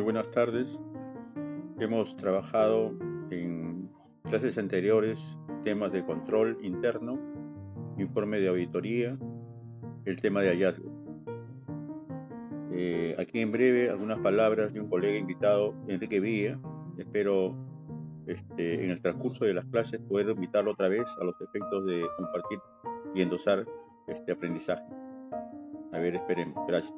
buenas tardes. Hemos trabajado en clases anteriores temas de control interno, informe de auditoría, el tema de hallazgo. Eh, aquí en breve algunas palabras de un colega invitado, Enrique Villa. Espero este, en el transcurso de las clases poder invitarlo otra vez a los efectos de compartir y endosar este aprendizaje. A ver, esperemos. Gracias.